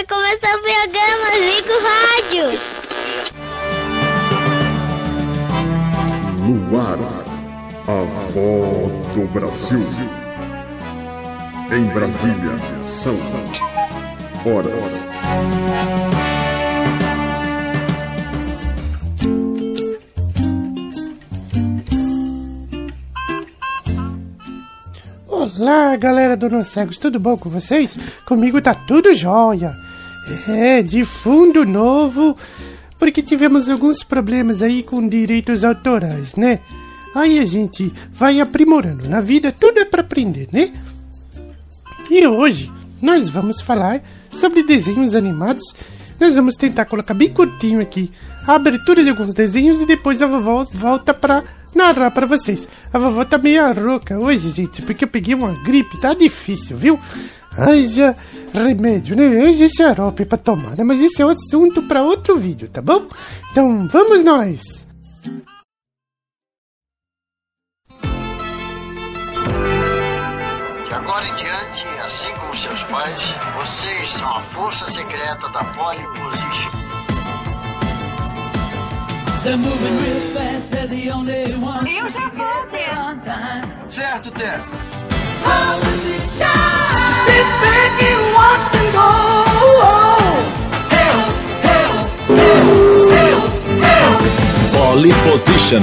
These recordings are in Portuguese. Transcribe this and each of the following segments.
vai começar o programa Zico Rádio. No ar, a voz do Brasil. Em Brasília, são horas. Olá, galera do Não Cegos, tudo bom com vocês? Comigo tá tudo jóia. É, de fundo novo, porque tivemos alguns problemas aí com direitos autorais, né? Aí a gente vai aprimorando. Na vida tudo é para aprender, né? E hoje nós vamos falar sobre desenhos animados. Nós vamos tentar colocar bem curtinho aqui a abertura de alguns desenhos e depois a vovó volta para narrar para vocês. A vovó tá meio rouca hoje, gente, porque eu peguei uma gripe, tá difícil, viu? Haja remédio, né? Haja xarope pra tomar, né? Mas esse é assunto para outro vídeo, tá bom? Então vamos nós! De agora em diante, assim como seus pais, vocês são a força secreta da Pole Position. They're moving real fast, they're the only ones. Eu já vou ter. Certo, Tess? Poly position.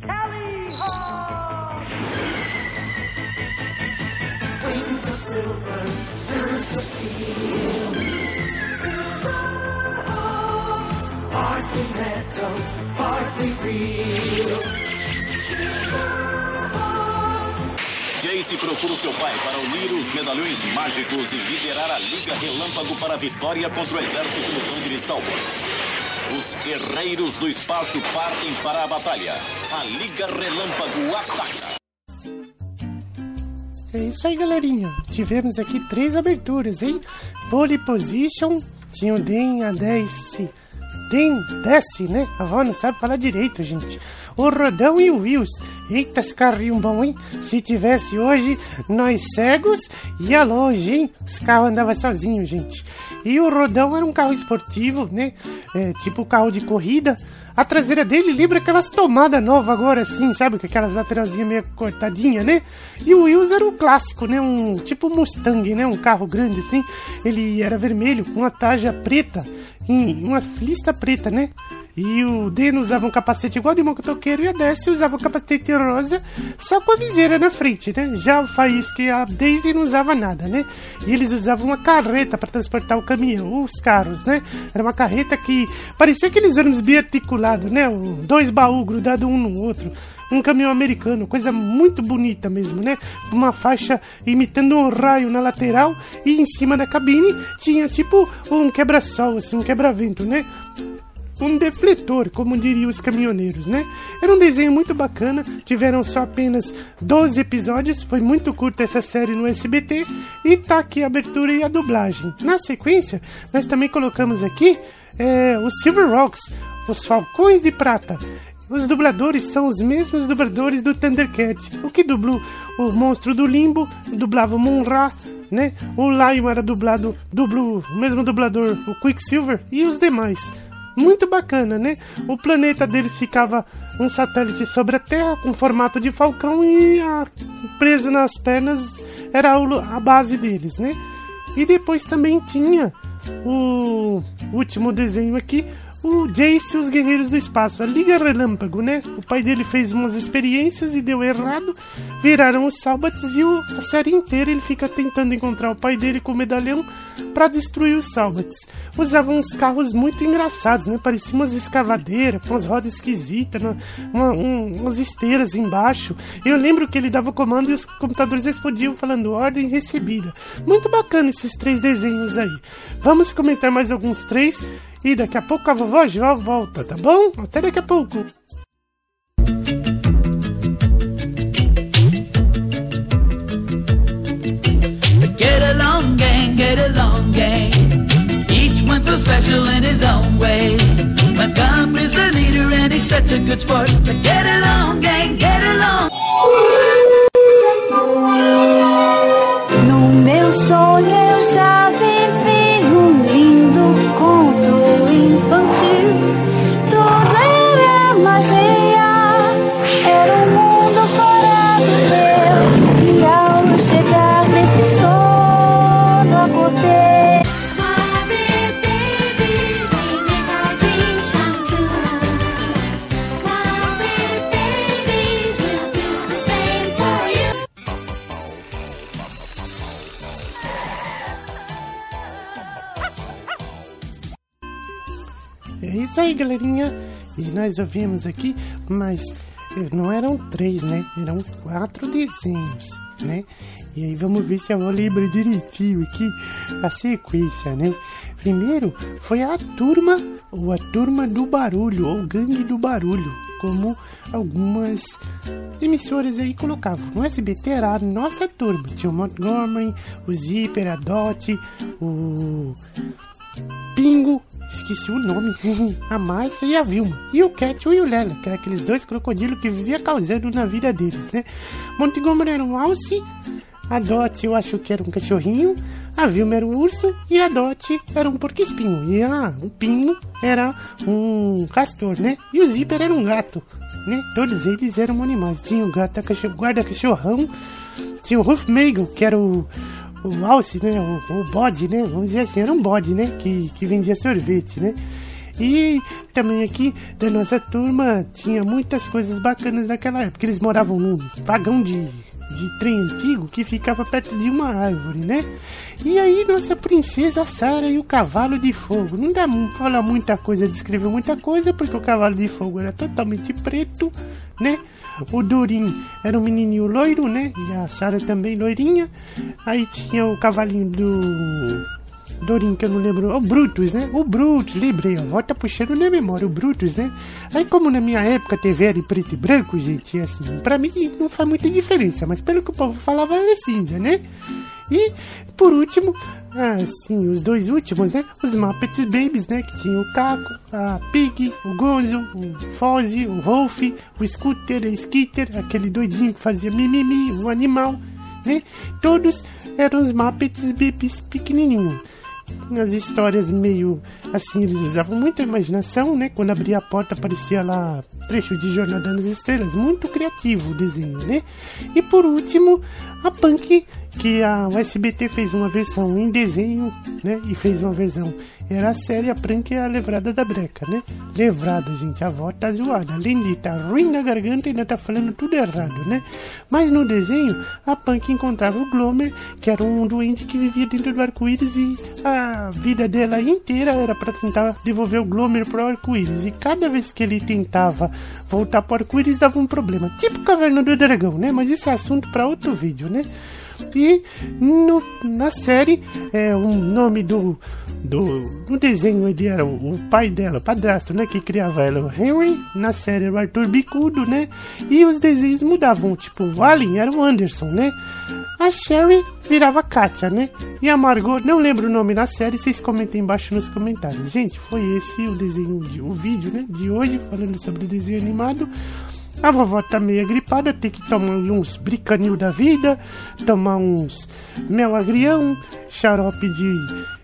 Tally ho! Wings of silver, birds of steel. metal, hardly real. Jace procura seu pai para unir os medalhões mágicos e liderar a Liga Relâmpago para a vitória contra o exército do de Salvos. Os guerreiros do espaço partem para a batalha. A Liga Relâmpago ataca. É isso aí, galerinha. Tivemos aqui três aberturas, hein? Pole Position, tinha o Den a 10 Rodin desce, né? A avó não sabe falar direito, gente. O Rodão e o Wills. Eita, esse carrinho bom, hein? Se tivesse hoje, nós cegos ia longe, hein? Os carros andavam sozinhos, gente. E o Rodão era um carro esportivo, né? É, tipo carro de corrida. A traseira dele lembra aquelas tomadas novas agora, assim, sabe? Com aquelas lateralzinhas meio cortadinha, né? E o Wills era o um clássico, né? Um tipo Mustang, né? Um carro grande, assim. Ele era vermelho com a tarja preta uma lista preta, né? E o Deno usava um capacete igual de motoqueiro e a Daisy usava um capacete rosa, só com a viseira na frente, né? Já o Faísca e a Daisy não usava nada, né? E eles usavam uma carreta para transportar o caminhão, os carros, né? Era uma carreta que parecia aqueles ônibus bem articulados, né? Dois baús grudados um no outro. Um caminhão americano, coisa muito bonita mesmo, né? Uma faixa imitando um raio na lateral e em cima da cabine tinha tipo um quebra-sol, assim, um quebra-vento, né? um defletor, como diriam os caminhoneiros, né? Era um desenho muito bacana, tiveram só apenas 12 episódios, foi muito curta essa série no SBT, e tá aqui a abertura e a dublagem. Na sequência, nós também colocamos aqui é, os Silver Rocks, os Falcões de Prata. Os dubladores são os mesmos dubladores do Thundercat. O que dublou o monstro do Limbo, dublava o Monra, né? O Lion era dublado, dublou o mesmo dublador, o Quicksilver e os demais. Muito bacana, né? O planeta deles ficava um satélite sobre a Terra com formato de falcão e a, preso nas pernas era a base deles, né? E depois também tinha o último desenho aqui, o Jace e os Guerreiros do Espaço, a Liga Relâmpago, né? O pai dele fez umas experiências e deu errado, viraram os Salbats e o- a série inteira ele fica tentando encontrar o pai dele com o medalhão para destruir os Salbats. Usavam uns carros muito engraçados, né? Pareciam umas escavadeiras, com as rodas esquisitas, né? uma, um- umas esteiras embaixo. Eu lembro que ele dava comando e os computadores explodiam falando ordem recebida. Muito bacana esses três desenhos aí. Vamos comentar mais alguns três e daqui a pouco a vovó já volta, tá bom? Até daqui a pouco. Get along, gang, get along, gang. Each one so special in his own way. Montgomery's the leader and such a good sport. But get along, gang, get along. Aí, galerinha, e nós ouvimos aqui, mas eh, não eram três, né? Eram quatro desenhos, né? E aí vamos ver se eu lembro direitinho aqui a sequência, né? Primeiro foi a turma, ou a turma do barulho, ou gangue do barulho, como algumas emissoras aí colocavam. No SBT era a nossa turma. Tinha o Montgomery, o Zipper, a Dot, o Pingo, esqueci o nome, a Márcia e a Vilma. E o Cat e o Lela, que eram aqueles dois crocodilos que vivia causando na vida deles, né? Montgomery era um alce, a Dot eu acho que era um cachorrinho, a Vilma era um urso e a Dot era um porco-espinho. E a, o Pingo era um castor, né? E o Zipper era um gato, né? Todos eles eram animais. Tinha o gato guarda-cachorrão, tinha o Ruffmagel, que era o, o alce, né? O, o bode, né? Vamos dizer assim, era um bode, né? Que, que vendia sorvete, né? E também aqui da nossa turma tinha muitas coisas bacanas naquela época. Eles moravam num vagão de, de trem antigo que ficava perto de uma árvore, né? E aí nossa princesa Sara e o cavalo de fogo. Não dá pra falar muita coisa, descrever muita coisa, porque o cavalo de fogo era totalmente preto, né? O Dorim era um menininho loiro, né? E a Sara também loirinha. Aí tinha o cavalinho do Dorim, que eu não lembro. O Brutus, né? O Brutus, lembrei, a avó puxando na memória, o Brutus, né? Aí, como na minha época TV era em preto e branco, gente, assim, pra mim não faz muita diferença, mas pelo que o povo falava era cinza, né? E, por último, assim, os dois últimos, né? Os Muppets Babies, né? Que tinha o Caco, a Pig, o Gonzo, o Fozzie, o Rolf, o Scooter, o Skitter, aquele doidinho que fazia mimimi, o animal, né? Todos eram os Muppets Babies pequenininhos as histórias meio assim, eles usavam muita imaginação, né? Quando abria a porta aparecia lá trecho de Jornada nas Estrelas, muito criativo o desenho, né? E por último, a Punk, que a SBT fez uma versão em desenho, né? E fez uma versão. Era a série A Punk e a Levrada da Breca, né? Levrada, gente, a avó tá zoada. Além de tá ruim na garganta, ainda tá falando tudo errado, né? Mas no desenho, a Punk encontrava o Glomer, que era um doente que vivia dentro do arco-íris e a vida dela inteira era para tentar devolver o Glomer pro arco-íris. E cada vez que ele tentava voltar pro arco-íris, dava um problema. Tipo Caverna do Dragão, né? Mas isso é assunto para outro vídeo, né? E no, na série, é, o nome do, do, do desenho ele era o, o pai dela, o padrasto, né? Que criava ela, o Henry. Na série era o Arthur Bicudo, né? E os desenhos mudavam, tipo, o Alien era o Anderson, né? A Sherry virava Katia, né? E a Margot, não lembro o nome na série, vocês comentem embaixo nos comentários. Gente, foi esse o desenho, de, o vídeo, né? De hoje, falando sobre desenho animado. A vovó tá meio gripada, tem que tomar uns bricanil da vida, tomar uns mel agrião, xarope de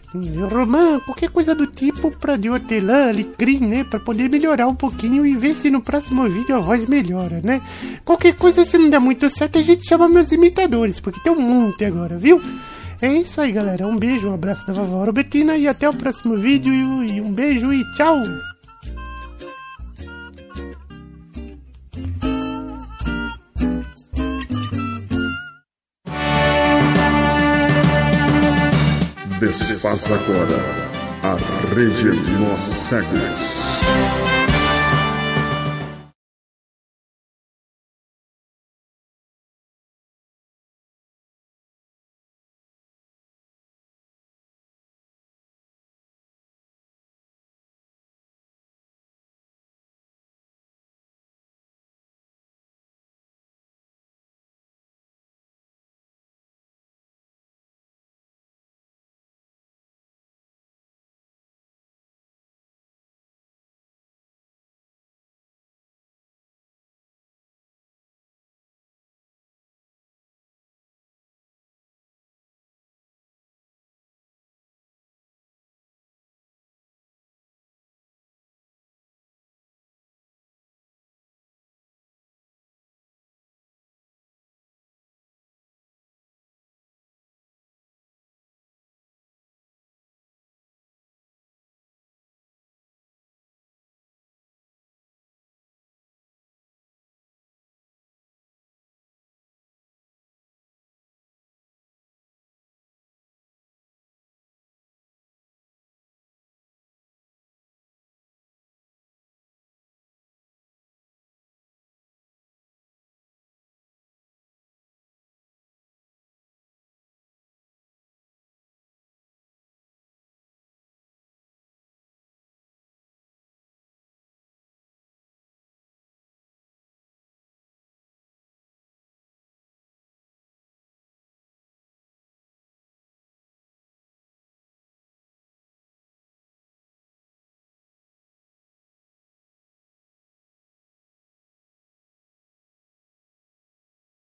romã, qualquer coisa do tipo pra de hortelã, alecrim, né? Pra poder melhorar um pouquinho e ver se no próximo vídeo a voz melhora, né? Qualquer coisa, se não der muito certo, a gente chama meus imitadores, porque tem um monte agora, viu? É isso aí, galera. Um beijo, um abraço da vovó Robertina e até o próximo vídeo. E um beijo e tchau! Desfaça agora a Rede Mossegas.